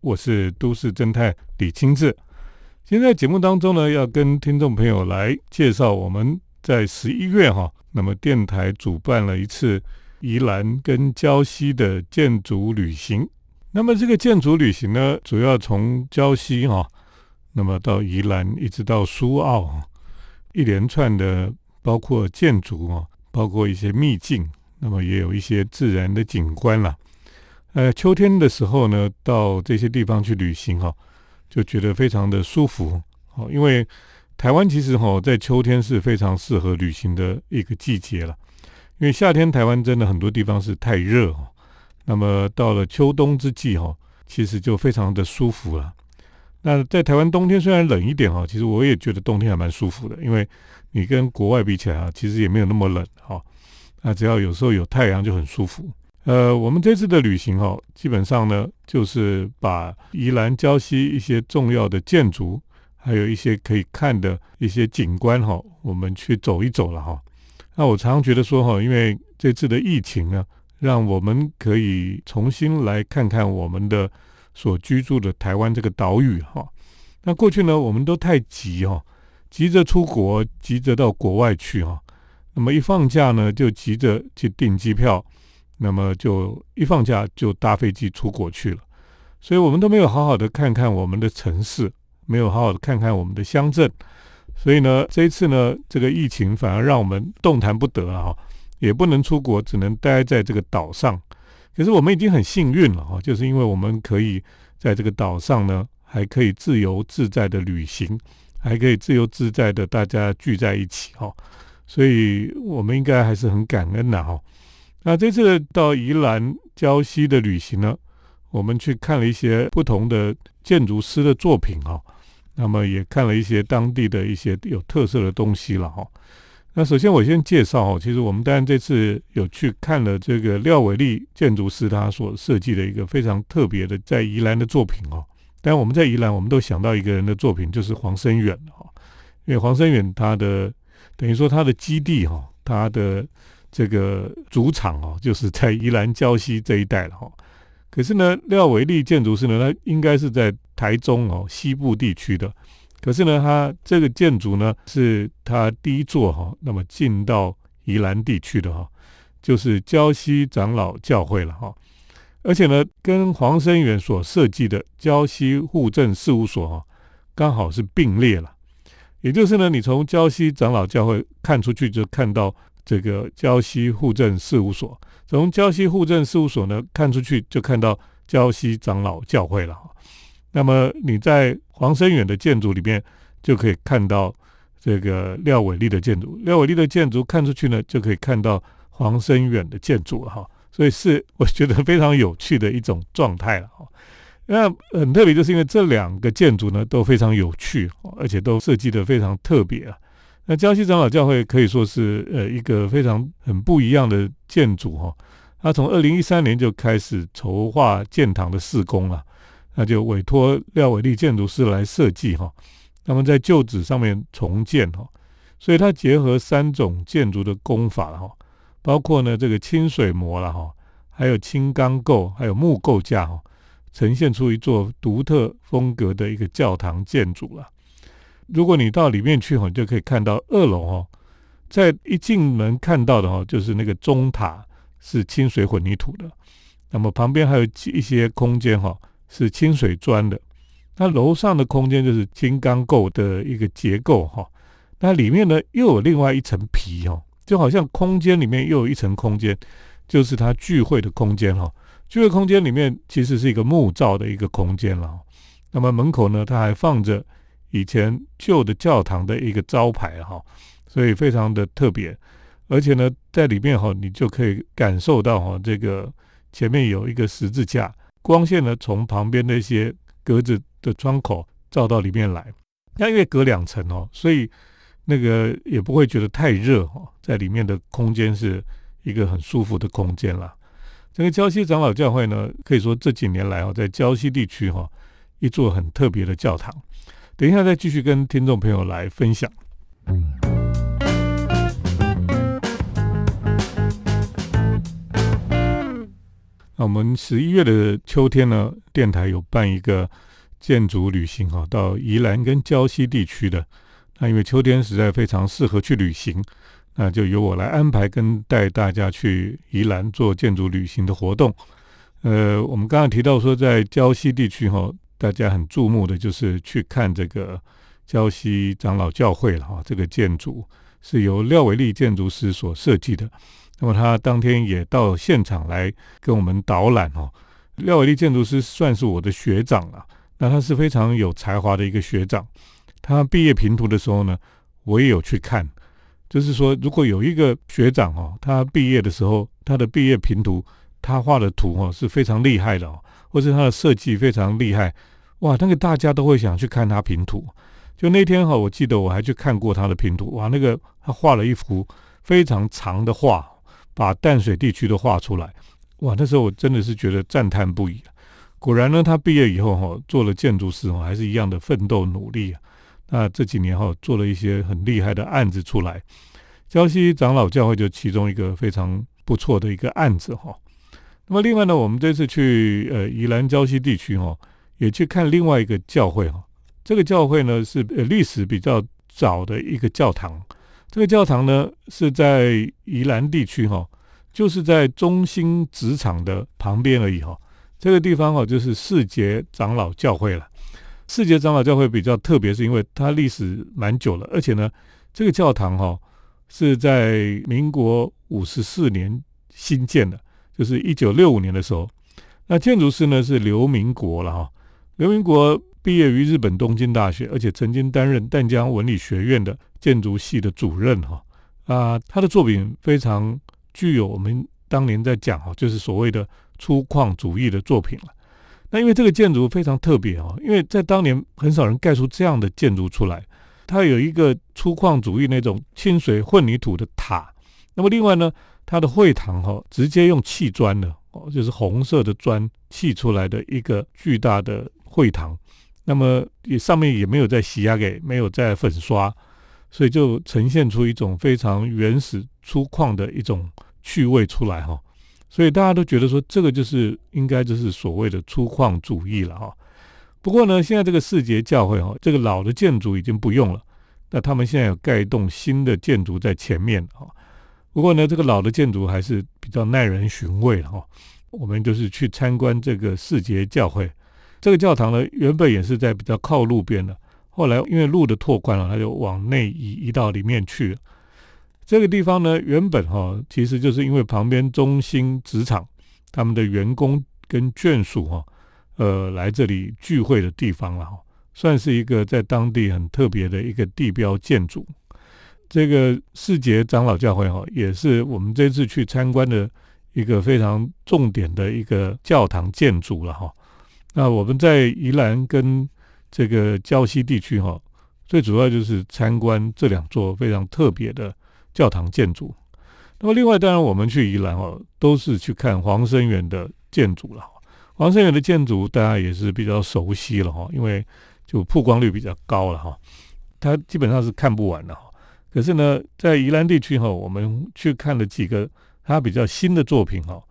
我是都市侦探李清志。今天在节目当中呢，要跟听众朋友来介绍我们在十一月哈，那么电台主办了一次宜兰跟礁溪的建筑旅行。那么这个建筑旅行呢，主要从礁溪哈，那么到宜兰一直到苏澳，一连串的包括建筑啊，包括一些秘境，那么也有一些自然的景观啦。呃，秋天的时候呢，到这些地方去旅行哈。就觉得非常的舒服哦，因为台湾其实哈在秋天是非常适合旅行的一个季节了，因为夏天台湾真的很多地方是太热哦，那么到了秋冬之际哈，其实就非常的舒服了。那在台湾冬天虽然冷一点哈，其实我也觉得冬天还蛮舒服的，因为你跟国外比起来啊，其实也没有那么冷哈，那只要有时候有太阳就很舒服。呃，我们这次的旅行哈，基本上呢，就是把宜兰礁溪一些重要的建筑，还有一些可以看的一些景观哈，我们去走一走了哈。那我常常觉得说哈，因为这次的疫情呢，让我们可以重新来看看我们的所居住的台湾这个岛屿哈。那过去呢，我们都太急哈，急着出国，急着到国外去哈。那么一放假呢，就急着去订机票。那么就一放假就搭飞机出国去了，所以我们都没有好好的看看我们的城市，没有好好的看看我们的乡镇，所以呢，这一次呢，这个疫情反而让我们动弹不得了哈，也不能出国，只能待在这个岛上。可是我们已经很幸运了哈，就是因为我们可以在这个岛上呢，还可以自由自在的旅行，还可以自由自在的大家聚在一起哈，所以我们应该还是很感恩的哈。那这次到宜兰礁溪的旅行呢，我们去看了一些不同的建筑师的作品哈，那么也看了一些当地的一些有特色的东西了哈。那首先我先介绍哈，其实我们当然这次有去看了这个廖伟立建筑师他所设计的一个非常特别的在宜兰的作品哦。但我们在宜兰，我们都想到一个人的作品，就是黄生远哈，因为黄生远他的等于说他的基地哈，他的。这个主场哦，就是在宜兰礁溪这一带了哈。可是呢，廖伟立建筑师呢，他应该是在台中哦西部地区的。可是呢，他这个建筑呢，是他第一座哈，那么进到宜兰地区的哈，就是礁溪长老教会了哈。而且呢，跟黄生远所设计的礁溪户政事务所哈，刚好是并列了。也就是呢，你从礁溪长老教会看出去，就看到。这个胶西户政事务所，从胶西户政事务所呢看出去，就看到胶西长老教会了。那么你在黄生远的建筑里面，就可以看到这个廖伟立的建筑。廖伟立的建筑看出去呢，就可以看到黄生远的建筑哈。所以是我觉得非常有趣的一种状态了哈。那很特别，就是因为这两个建筑呢都非常有趣，而且都设计的非常特别啊。那礁溪长老教会可以说是呃一个非常很不一样的建筑哈，他从二零一三年就开始筹划建堂的施工了，那就委托廖伟立建筑师来设计哈，那么在旧址上面重建哈，所以它结合三种建筑的工法哈，包括呢这个清水模了哈，还有轻钢构，还有木构架哈，呈现出一座独特风格的一个教堂建筑了。如果你到里面去哈，你就可以看到二楼哈，在一进门看到的哈，就是那个钟塔是清水混凝土的，那么旁边还有一些空间哈是清水砖的，那楼上的空间就是金刚构的一个结构哈，那里面呢又有另外一层皮哈，就好像空间里面又有一层空间，就是它聚会的空间哈，聚会空间里面其实是一个木造的一个空间了，那么门口呢它还放着。以前旧的教堂的一个招牌哈，所以非常的特别，而且呢，在里面哈，你就可以感受到哈，这个前面有一个十字架，光线呢从旁边那些格子的窗口照到里面来，那因为隔两层哦，所以那个也不会觉得太热哈，在里面的空间是一个很舒服的空间了。这个礁溪长老教会呢，可以说这几年来哦，在礁溪地区哈，一座很特别的教堂。等一下，再继续跟听众朋友来分享。那我们十一月的秋天呢，电台有办一个建筑旅行哈，到宜兰跟礁溪地区的。那因为秋天实在非常适合去旅行，那就由我来安排跟带大家去宜兰做建筑旅行的活动。呃，我们刚刚提到说，在礁溪地区哈，大家很注目的就是去看这个礁溪长老教会了哈。这个建筑是由廖伟立建筑师所设计的。那么他当天也到现场来跟我们导览哦。廖伟立建筑师算是我的学长了，那他是非常有才华的一个学长。他毕业评图的时候呢，我也有去看。就是说，如果有一个学长哦，他毕业的时候，他的毕业评图。他画的图哦是非常厉害的哦，或是他的设计非常厉害，哇，那个大家都会想去看他平图。就那天哈，我记得我还去看过他的平图，哇，那个他画了一幅非常长的画，把淡水地区都画出来，哇，那时候我真的是觉得赞叹不已。果然呢，他毕业以后哈，做了建筑师哦，还是一样的奋斗努力啊。那这几年哈，做了一些很厉害的案子出来，礁溪长老教会就其中一个非常不错的一个案子哈。那么另外呢，我们这次去呃宜兰礁溪地区哈，也去看另外一个教会哈。这个教会呢是呃历史比较早的一个教堂。这个教堂呢是在宜兰地区哈，就是在中心职场的旁边而已哈。这个地方哈就是世杰长老教会了。世杰长老教会比较特别，是因为它历史蛮久了，而且呢，这个教堂哈是在民国五十四年新建的。就是一九六五年的时候，那建筑师呢是刘明国了哈。刘明国毕业于日本东京大学，而且曾经担任淡江文理学院的建筑系的主任哈。啊，他的作品非常具有我们当年在讲哈，就是所谓的粗犷主义的作品了。那因为这个建筑非常特别哈，因为在当年很少人盖出这样的建筑出来。它有一个粗犷主义那种清水混凝土的塔，那么另外呢？它的会堂哈，直接用砌砖的哦，就是红色的砖砌出来的一个巨大的会堂。那么也上面也没有在洗压给，没有在粉刷，所以就呈现出一种非常原始粗犷的一种趣味出来哈。所以大家都觉得说，这个就是应该就是所谓的粗犷主义了哈。不过呢，现在这个世节教会哈，这个老的建筑已经不用了，那他们现在有盖一栋新的建筑在前面哈。不过呢，这个老的建筑还是比较耐人寻味哈。我们就是去参观这个世节教会，这个教堂呢原本也是在比较靠路边的，后来因为路的拓宽了，它就往内移移到里面去了。这个地方呢原本哈其实就是因为旁边中心职场他们的员工跟眷属哈呃来这里聚会的地方了哈，算是一个在当地很特别的一个地标建筑。这个世杰长老教会哈，也是我们这次去参观的一个非常重点的一个教堂建筑了哈。那我们在宜兰跟这个礁溪地区哈，最主要就是参观这两座非常特别的教堂建筑。那么另外，当然我们去宜兰哦，都是去看黄生园的建筑了。黄生园的建筑大家也是比较熟悉了哈，因为就曝光率比较高了哈，它基本上是看不完的。可是呢，在宜兰地区哈，我们去看了几个他比较新的作品哈。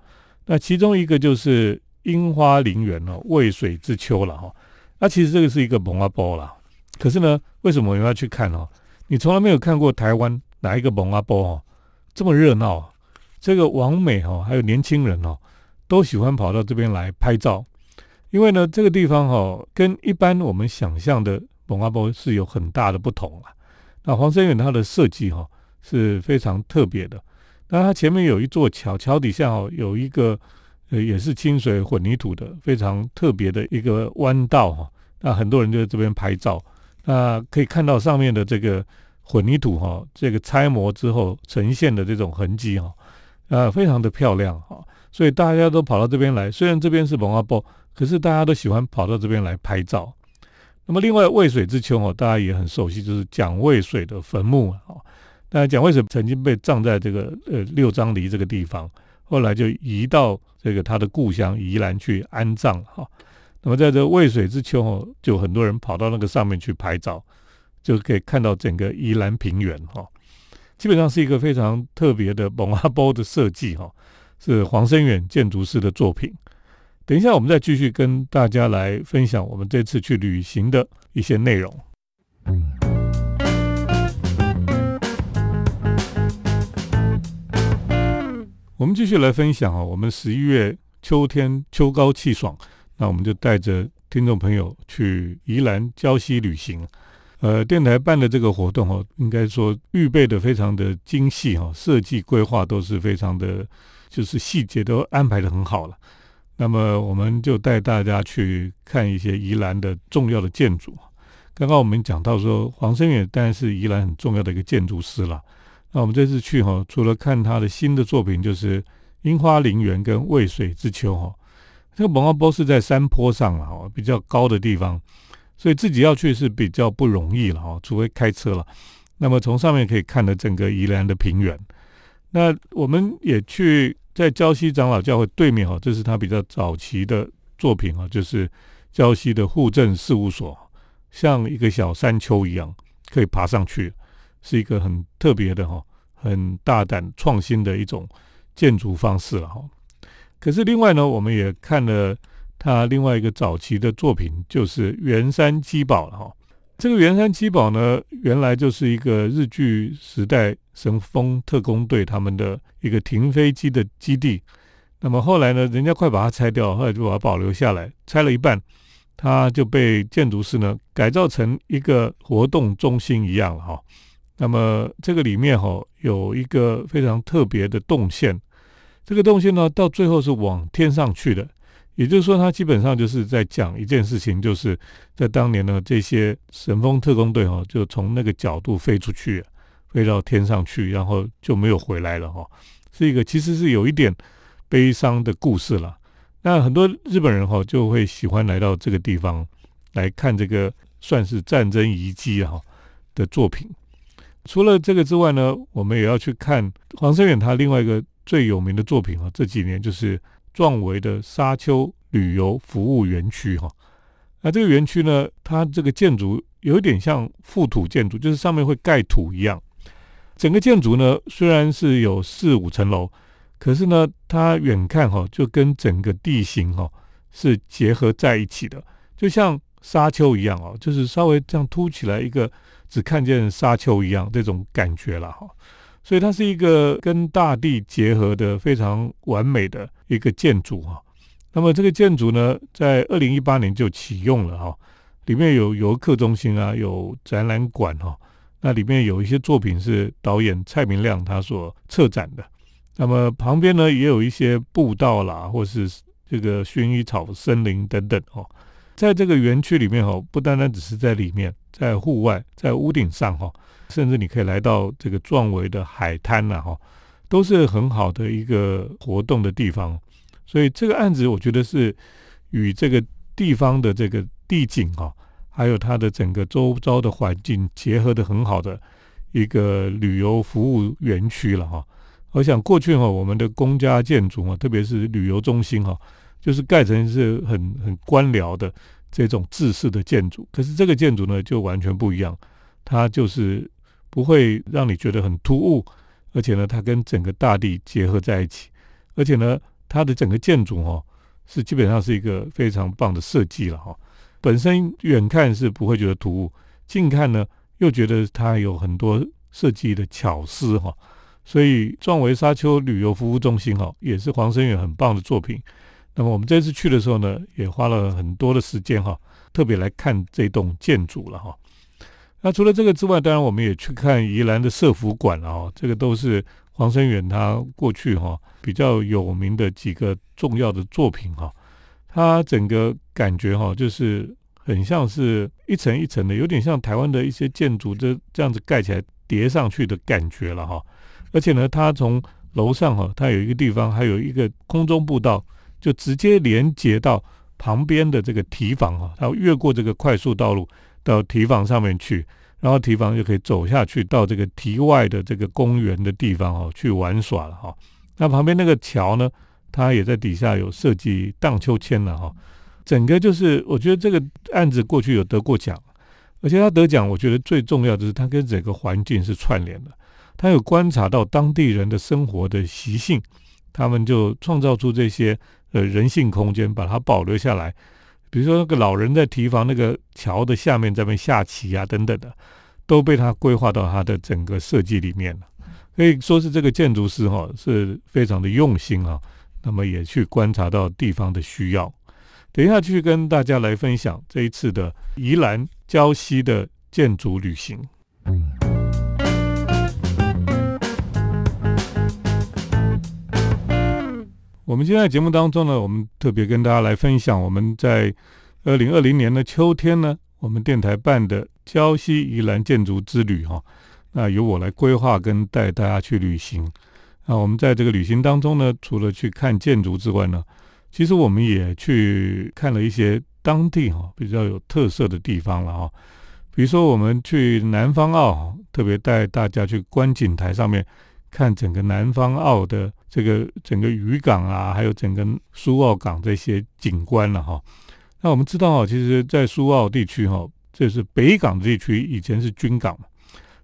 那其中一个就是樱花陵园哦，渭水之秋了哈。那其实这个是一个蒙阿波啦。可是呢，为什么我们要去看哦？你从来没有看过台湾哪一个蒙阿波哦这么热闹？这个王美哈，还有年轻人哦，都喜欢跑到这边来拍照。因为呢，这个地方哈，跟一般我们想象的蒙阿波是有很大的不同啊。那黄生远它的设计哈是非常特别的，那它前面有一座桥，桥底下哦有一个呃也是清水混凝土的非常特别的一个弯道哈，那很多人就在这边拍照，那可以看到上面的这个混凝土哈，这个拆模之后呈现的这种痕迹哈，啊非常的漂亮哈，所以大家都跑到这边来，虽然这边是文化部，可是大家都喜欢跑到这边来拍照。那么另外渭水之丘哦，大家也很熟悉，就是蒋渭水的坟墓啊。那蒋渭水曾经被葬在这个呃六张犁这个地方，后来就移到这个他的故乡宜兰去安葬哈。那么在这渭水之丘哦，就很多人跑到那个上面去拍照，就可以看到整个宜兰平原哈。基本上是一个非常特别的蒙阿波的设计哈，是黄生远建筑师的作品。等一下，我们再继续跟大家来分享我们这次去旅行的一些内容。我们继续来分享啊，我们十一月秋天秋高气爽，那我们就带着听众朋友去宜兰礁溪旅行。呃，电台办的这个活动哦，应该说预备的非常的精细哈，设计规划都是非常的，就是细节都安排的很好了。那么我们就带大家去看一些宜兰的重要的建筑。刚刚我们讲到说，黄生远当然是宜兰很重要的一个建筑师了。那我们这次去哈，除了看他的新的作品，就是樱花陵园跟渭水之秋哈。这个蒙阿波是在山坡上了哈，比较高的地方，所以自己要去是比较不容易了哈，除非开车了。那么从上面可以看的整个宜兰的平原。那我们也去。在礁溪长老教会对面哈，这是他比较早期的作品啊，就是礁溪的户政事务所，像一个小山丘一样，可以爬上去，是一个很特别的哈，很大胆创新的一种建筑方式了哈。可是另外呢，我们也看了他另外一个早期的作品，就是圆山基堡了哈。这个圆山七堡呢，原来就是一个日据时代神风特工队他们的一个停飞机的基地。那么后来呢，人家快把它拆掉，后来就把它保留下来，拆了一半，它就被建筑师呢改造成一个活动中心一样了哈。那么这个里面哈有一个非常特别的动线，这个动线呢到最后是往天上去的。也就是说，他基本上就是在讲一件事情，就是在当年呢，这些神风特工队哈，就从那个角度飞出去，飞到天上去，然后就没有回来了哈。是一个其实是有一点悲伤的故事了。那很多日本人哈就会喜欢来到这个地方来看这个算是战争遗迹哈的作品。除了这个之外呢，我们也要去看黄生远他另外一个最有名的作品哈，这几年就是。壮维的沙丘旅游服务园区，哈，那这个园区呢，它这个建筑有点像覆土建筑，就是上面会盖土一样。整个建筑呢，虽然是有四五层楼，可是呢，它远看哈，就跟整个地形哈是结合在一起的，就像沙丘一样哦，就是稍微这样凸起来一个，只看见沙丘一样这种感觉了哈。所以它是一个跟大地结合的非常完美的一个建筑哈。那么这个建筑呢，在二零一八年就启用了哈，里面有游客中心啊，有展览馆哈。那里面有一些作品是导演蔡明亮他所策展的。那么旁边呢，也有一些步道啦，或是这个薰衣草森林等等哦。在这个园区里面哈，不单单只是在里面，在户外，在屋顶上哈。甚至你可以来到这个壮维的海滩呐，哈，都是很好的一个活动的地方。所以这个案子，我觉得是与这个地方的这个地景哈，还有它的整个周遭的环境结合的很好的一个旅游服务园区了哈。我想过去哈，我们的公家建筑啊，特别是旅游中心哈，就是盖成是很很官僚的这种制式的建筑。可是这个建筑呢，就完全不一样，它就是。不会让你觉得很突兀，而且呢，它跟整个大地结合在一起，而且呢，它的整个建筑哈是基本上是一个非常棒的设计了哈。本身远看是不会觉得突兀，近看呢又觉得它有很多设计的巧思哈。所以壮维沙丘旅游服务中心哈也是黄生远很棒的作品。那么我们这次去的时候呢，也花了很多的时间哈，特别来看这栋建筑了哈。那除了这个之外，当然我们也去看宜兰的社福馆啊，这个都是黄生远他过去哈比较有名的几个重要的作品哈。它整个感觉哈就是很像是一层一层的，有点像台湾的一些建筑这这样子盖起来叠上去的感觉了哈。而且呢，它从楼上哈，它有一个地方还有一个空中步道，就直接连接到旁边的这个提防哈，它越过这个快速道路。到堤防上面去，然后堤防就可以走下去到这个堤外的这个公园的地方哦，去玩耍了哈。那旁边那个桥呢，它也在底下有设计荡秋千了哈。整个就是我觉得这个案子过去有得过奖，而且他得奖，我觉得最重要的是他跟整个环境是串联的，他有观察到当地人的生活的习性，他们就创造出这些呃人性空间，把它保留下来。比如说那个老人在提防那个桥的下面这边下棋啊等等的，都被他规划到他的整个设计里面了。可以说是这个建筑师哈是非常的用心啊。那么也去观察到地方的需要。等一下去跟大家来分享这一次的宜兰礁溪的建筑旅行。嗯我们今天在节目当中呢，我们特别跟大家来分享我们在二零二零年的秋天呢，我们电台办的礁溪宜兰建筑之旅哈。那由我来规划跟带大家去旅行。那我们在这个旅行当中呢，除了去看建筑之外呢，其实我们也去看了一些当地哈比较有特色的地方了哈。比如说我们去南方澳，特别带大家去观景台上面。看整个南方澳的这个整个渔港啊，还有整个苏澳港这些景观了哈。那我们知道啊，其实，在苏澳地区哈，这是北港地区，以前是军港，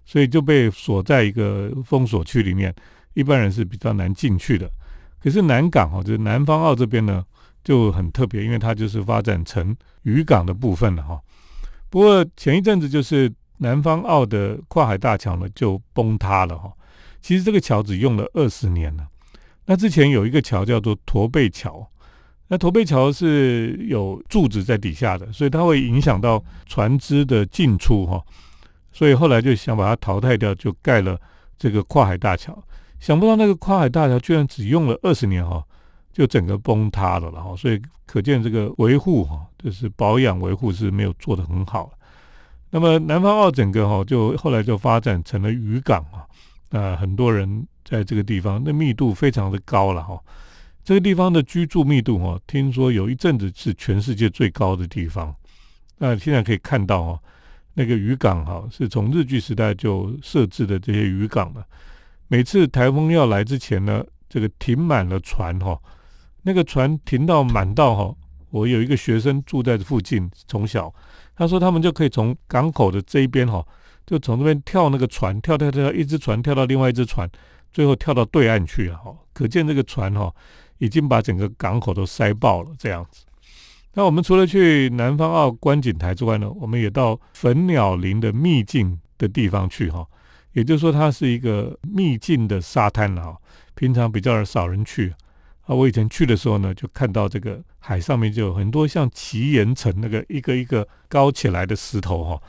所以就被锁在一个封锁区里面，一般人是比较难进去的。可是南港哈，就是南方澳这边呢，就很特别，因为它就是发展成渔港的部分了哈。不过前一阵子就是南方澳的跨海大桥呢，就崩塌了哈。其实这个桥只用了二十年了。那之前有一个桥叫做驼背桥，那驼背桥是有柱子在底下的，所以它会影响到船只的进出哈。所以后来就想把它淘汰掉，就盖了这个跨海大桥。想不到那个跨海大桥居然只用了二十年哈，就整个崩塌了了哈。所以可见这个维护哈，就是保养维护是没有做得很好。那么南方澳整个哈，就后来就发展成了渔港啊。那很多人在这个地方，那密度非常的高了哈。这个地方的居住密度哈，听说有一阵子是全世界最高的地方。那现在可以看到哈，那个渔港哈，是从日据时代就设置的这些渔港了。每次台风要来之前呢，这个停满了船哈，那个船停到满到哈，我有一个学生住在附近，从小他说他们就可以从港口的这一边哈。就从这边跳那个船，跳跳跳，一只船跳到另外一只船，最后跳到对岸去了哈。可见这个船哈，已经把整个港口都塞爆了这样子。那我们除了去南方澳观景台之外呢，我们也到粉鸟林的秘境的地方去哈。也就是说，它是一个秘境的沙滩了哈。平常比较少人去啊。我以前去的时候呢，就看到这个海上面就有很多像奇岩层那个一个一个高起来的石头哈。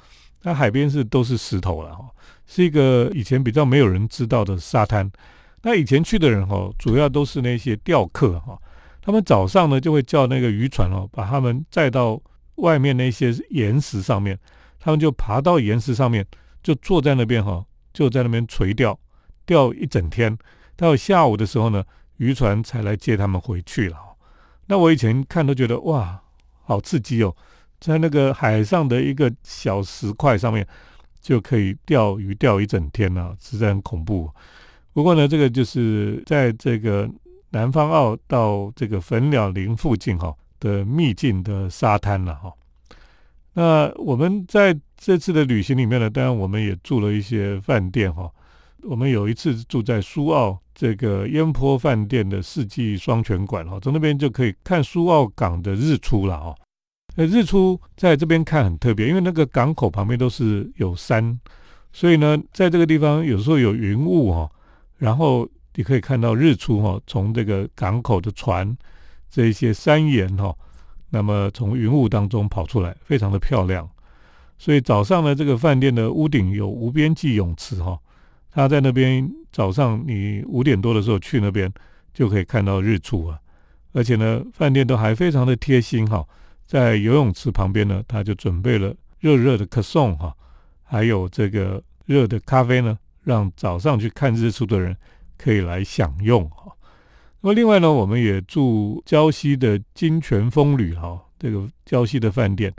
那海边是都是石头了哈，是一个以前比较没有人知道的沙滩。那以前去的人哈，主要都是那些钓客哈，他们早上呢就会叫那个渔船哦，把他们载到外面那些岩石上面，他们就爬到岩石上面，就坐在那边哈，就在那边垂钓，钓一整天，到下午的时候呢，渔船才来接他们回去了。那我以前看都觉得哇，好刺激哦。在那个海上的一个小石块上面，就可以钓鱼钓一整天呢，实在很恐怖。不过呢，这个就是在这个南方澳到这个粉鸟林附近哈的秘境的沙滩了哈。那我们在这次的旅行里面呢，当然我们也住了一些饭店哈。我们有一次住在苏澳这个烟坡饭店的四季双泉馆哈，从那边就可以看苏澳港的日出了哈。呃，日出在这边看很特别，因为那个港口旁边都是有山，所以呢，在这个地方有时候有云雾哈，然后你可以看到日出哈，从这个港口的船这一些山岩哈，那么从云雾当中跑出来，非常的漂亮。所以早上呢，这个饭店的屋顶有无边际泳池哈，他在那边早上你五点多的时候去那边就可以看到日出啊，而且呢，饭店都还非常的贴心哈。在游泳池旁边呢，他就准备了热热的可颂哈，还有这个热的咖啡呢，让早上去看日出的人可以来享用哈。那么另外呢，我们也住礁溪的金泉风旅哈，这个礁溪的饭店，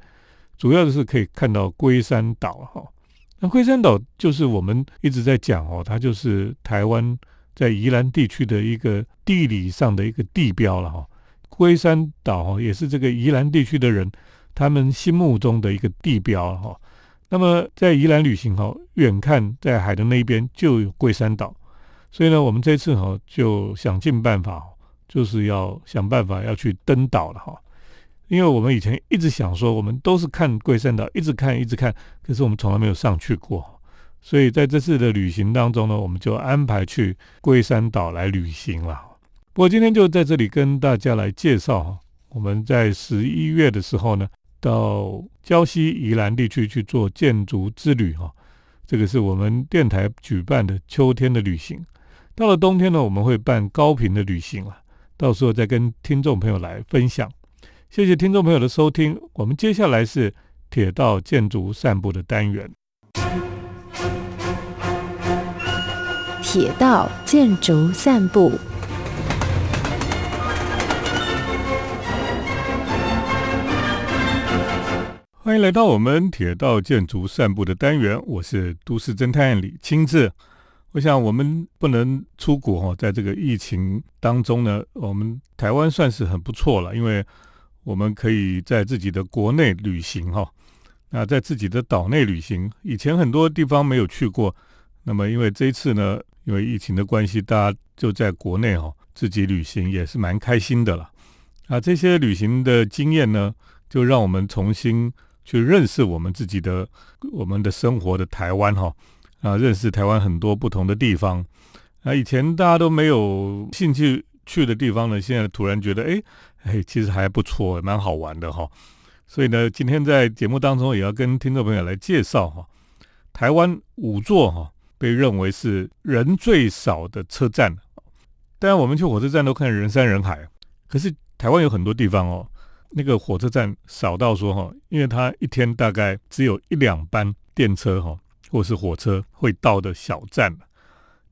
主要的是可以看到龟山岛哈。那龟山岛就是我们一直在讲哦，它就是台湾在宜兰地区的一个地理上的一个地标了哈。龟山岛也是这个宜兰地区的人他们心目中的一个地标哈。那么在宜兰旅行哈，远看在海的那一边就有龟山岛，所以呢，我们这次哈就想尽办法就是要想办法要去登岛了哈。因为我们以前一直想说，我们都是看龟山岛，一直看一直看，可是我们从来没有上去过。所以在这次的旅行当中呢，我们就安排去龟山岛来旅行了。不过今天就在这里跟大家来介绍哈，我们在十一月的时候呢，到礁溪宜兰地区去做建筑之旅哈。这个是我们电台举办的秋天的旅行。到了冬天呢，我们会办高频的旅行啊，到时候再跟听众朋友来分享。谢谢听众朋友的收听，我们接下来是铁道建筑散步的单元。铁道建筑散步，欢迎来到我们铁道建筑散步的单元。我是都市侦探李清志。我想我们不能出国哈，在这个疫情当中呢，我们台湾算是很不错了，因为。我们可以在自己的国内旅行哈，那在自己的岛内旅行，以前很多地方没有去过，那么因为这一次呢，因为疫情的关系，大家就在国内哈自己旅行也是蛮开心的了。啊，这些旅行的经验呢，就让我们重新去认识我们自己的我们的生活的台湾哈，啊，认识台湾很多不同的地方。啊，以前大家都没有兴趣去的地方呢，现在突然觉得哎。哎，其实还不错，蛮好玩的哈。所以呢，今天在节目当中也要跟听众朋友来介绍哈，台湾五座哈被认为是人最少的车站。当然，我们去火车站都看人山人海，可是台湾有很多地方哦，那个火车站少到说哈，因为它一天大概只有一两班电车哈，或是火车会到的小站。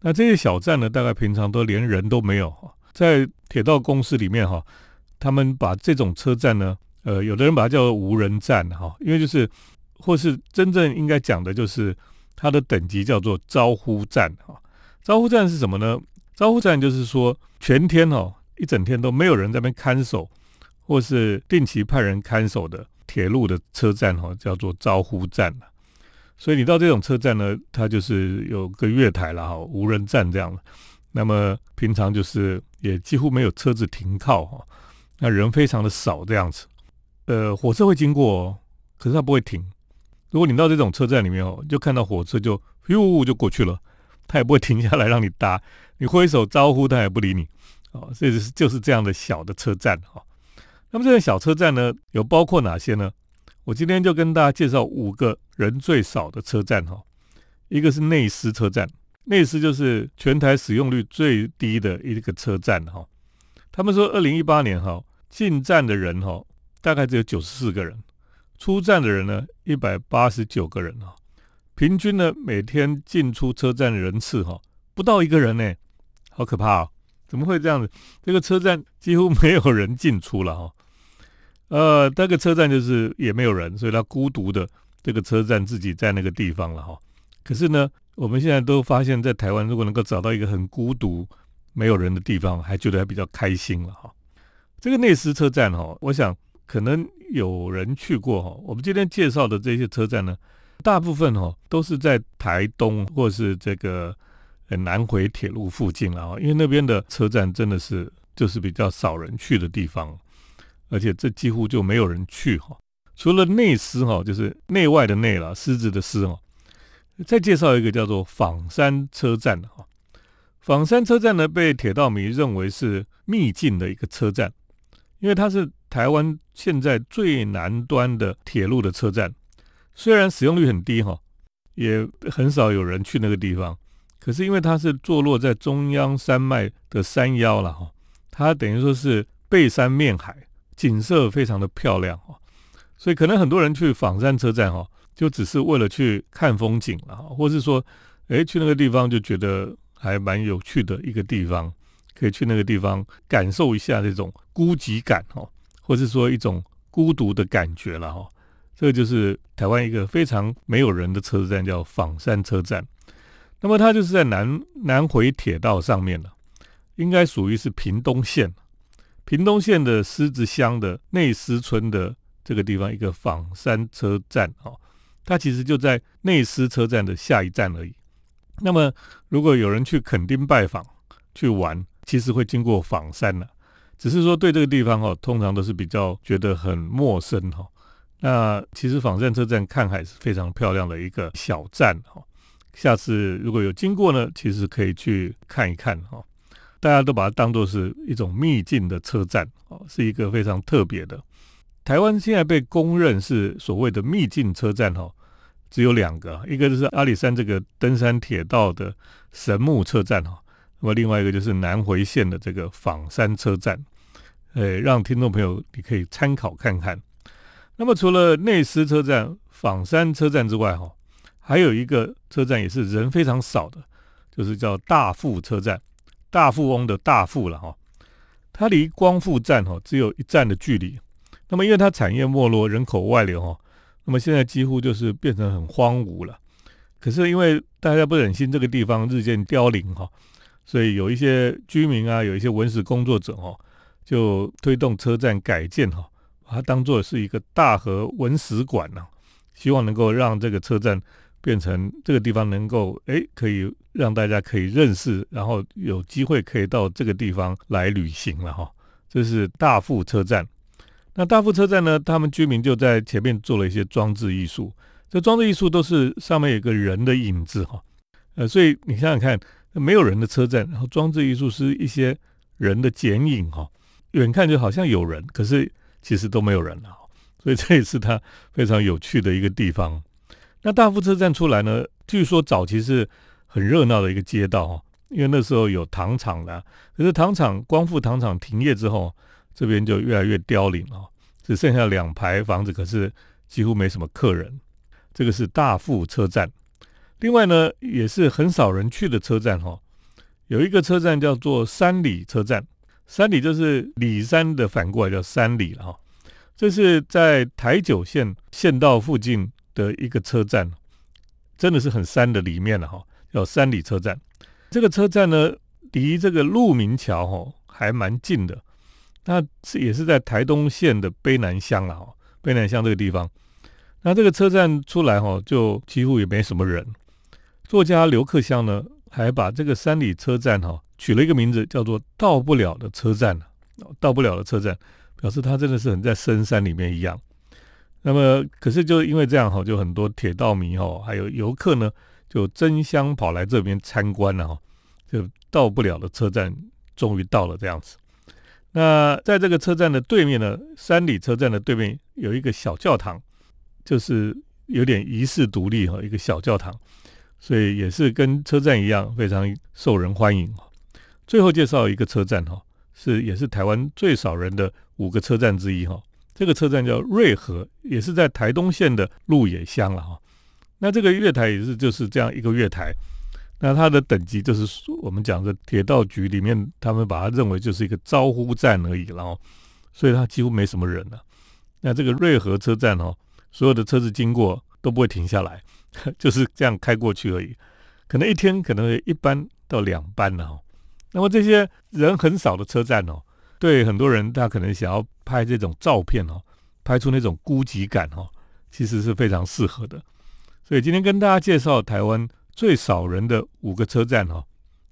那这些小站呢，大概平常都连人都没有哈，在铁道公司里面哈。他们把这种车站呢，呃，有的人把它叫做无人站哈，因为就是，或是真正应该讲的就是它的等级叫做招呼站哈。招呼站是什么呢？招呼站就是说全天哦，一整天都没有人在那边看守，或是定期派人看守的铁路的车站哈，叫做招呼站所以你到这种车站呢，它就是有个月台了哈，无人站这样那么平常就是也几乎没有车子停靠哈。那人非常的少，这样子，呃，火车会经过，可是它不会停。如果你到这种车站里面哦，就看到火车就咻就过去了，它也不会停下来让你搭，你挥手招呼它也不理你，哦，这是就是这样的小的车站哈。那么这个小车站呢，有包括哪些呢？我今天就跟大家介绍五个人最少的车站哈。一个是内斯车站，内斯就是全台使用率最低的一个车站哈。他们说，二零一八年哈进站的人哈大概只有九十四个人，出站的人呢一百八十九个人哈，平均呢每天进出车站的人次哈不到一个人呢，好可怕哦！怎么会这样子？这个车站几乎没有人进出了哈，呃，那个车站就是也没有人，所以他孤独的这个车站自己在那个地方了哈。可是呢，我们现在都发现，在台湾如果能够找到一个很孤独。没有人的地方，还觉得还比较开心了哈。这个内斯车站哈，我想可能有人去过哈。我们今天介绍的这些车站呢，大部分哈都是在台东或是这个南回铁路附近了哈。因为那边的车站真的是就是比较少人去的地方，而且这几乎就没有人去哈。除了内斯哈，就是内外的内了，狮子的狮哈。再介绍一个叫做仿山车站哈。仿山车站呢，被铁道迷认为是秘境的一个车站，因为它是台湾现在最南端的铁路的车站。虽然使用率很低哈，也很少有人去那个地方，可是因为它是坐落在中央山脉的山腰了哈，它等于说是背山面海，景色非常的漂亮哈，所以可能很多人去仿山车站哈，就只是为了去看风景了，或是说，哎，去那个地方就觉得。还蛮有趣的一个地方，可以去那个地方感受一下这种孤寂感哈，或是说一种孤独的感觉了哈。这个就是台湾一个非常没有人的车站，叫仿山车站。那么它就是在南南回铁道上面了，应该属于是屏东县，屏东县的狮子乡的内狮村的这个地方一个仿山车站哈。它其实就在内狮车站的下一站而已。那么，如果有人去垦丁拜访、去玩，其实会经过仿山了。只是说对这个地方哈，通常都是比较觉得很陌生哈。那其实仿山车站看海是非常漂亮的一个小站哈。下次如果有经过呢，其实可以去看一看哈。大家都把它当做是一种秘境的车站哦，是一个非常特别的。台湾现在被公认是所谓的秘境车站哦，只有两个，一个就是阿里山这个登山铁道的神木车站哈。那么另外一个就是南回线的这个仿山车站，呃，让听众朋友你可以参考看看。那么除了内斯车站、仿山车站之外，哈，还有一个车站也是人非常少的，就是叫大富车站，大富翁的大富了哈。它离光复站哈只有一站的距离。那么因为它产业没落、人口外流哈，那么现在几乎就是变成很荒芜了。可是因为大家不忍心这个地方日渐凋零哈。所以有一些居民啊，有一些文史工作者哦，就推动车站改建哈，把它当做是一个大和文史馆呢，希望能够让这个车站变成这个地方能够哎，可以让大家可以认识，然后有机会可以到这个地方来旅行了哈。这是大富车站。那大富车站呢，他们居民就在前面做了一些装置艺术，这装置艺术都是上面有个人的影子哈，呃，所以你想想看。没有人的车站，然后装置艺术是一些人的剪影哈，远看就好像有人，可是其实都没有人了，所以这也是它非常有趣的一个地方。那大富车站出来呢，据说早期是很热闹的一个街道哈，因为那时候有糖厂的，可是糖厂光复糖厂停业之后，这边就越来越凋零了，只剩下两排房子，可是几乎没什么客人。这个是大富车站。另外呢，也是很少人去的车站哈，有一个车站叫做三里车站，三里就是里山的反过来叫三里了哈。这是在台九线县道附近的一个车站，真的是很山的里面了哈，叫山里车站。这个车站呢，离这个鹿鸣桥哈还蛮近的，那是也是在台东县的卑南乡了哈，卑南乡这个地方。那这个车站出来哈，就几乎也没什么人。作家刘克襄呢，还把这个山里车站哈取了一个名字，叫做“到不了的车站”到不了的车站，表示它真的是很在深山里面一样。那么，可是就因为这样哈，就很多铁道迷哈，还有游客呢，就争相跑来这边参观了哈。就到不了的车站，终于到了这样子。那在这个车站的对面呢，山里车站的对面有一个小教堂，就是有点遗世独立哈，一个小教堂。所以也是跟车站一样非常受人欢迎最后介绍一个车站哈，是也是台湾最少人的五个车站之一哈。这个车站叫瑞和，也是在台东县的鹿野乡了哈。那这个月台也是就是这样一个月台，那它的等级就是我们讲的铁道局里面，他们把它认为就是一个招呼站而已了哦。所以它几乎没什么人了。那这个瑞和车站哦，所有的车子经过都不会停下来。就是这样开过去而已，可能一天可能一班到两班呢。那么这些人很少的车站哦，对很多人他可能想要拍这种照片哦，拍出那种孤寂感哦，其实是非常适合的。所以今天跟大家介绍台湾最少人的五个车站哦，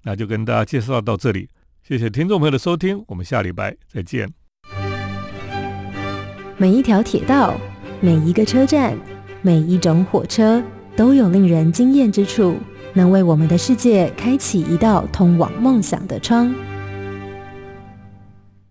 那就跟大家介绍到这里。谢谢听众朋友的收听，我们下礼拜再见。每一条铁道，每一个车站，每一种火车。都有令人惊艳之处，能为我们的世界开启一道通往梦想的窗。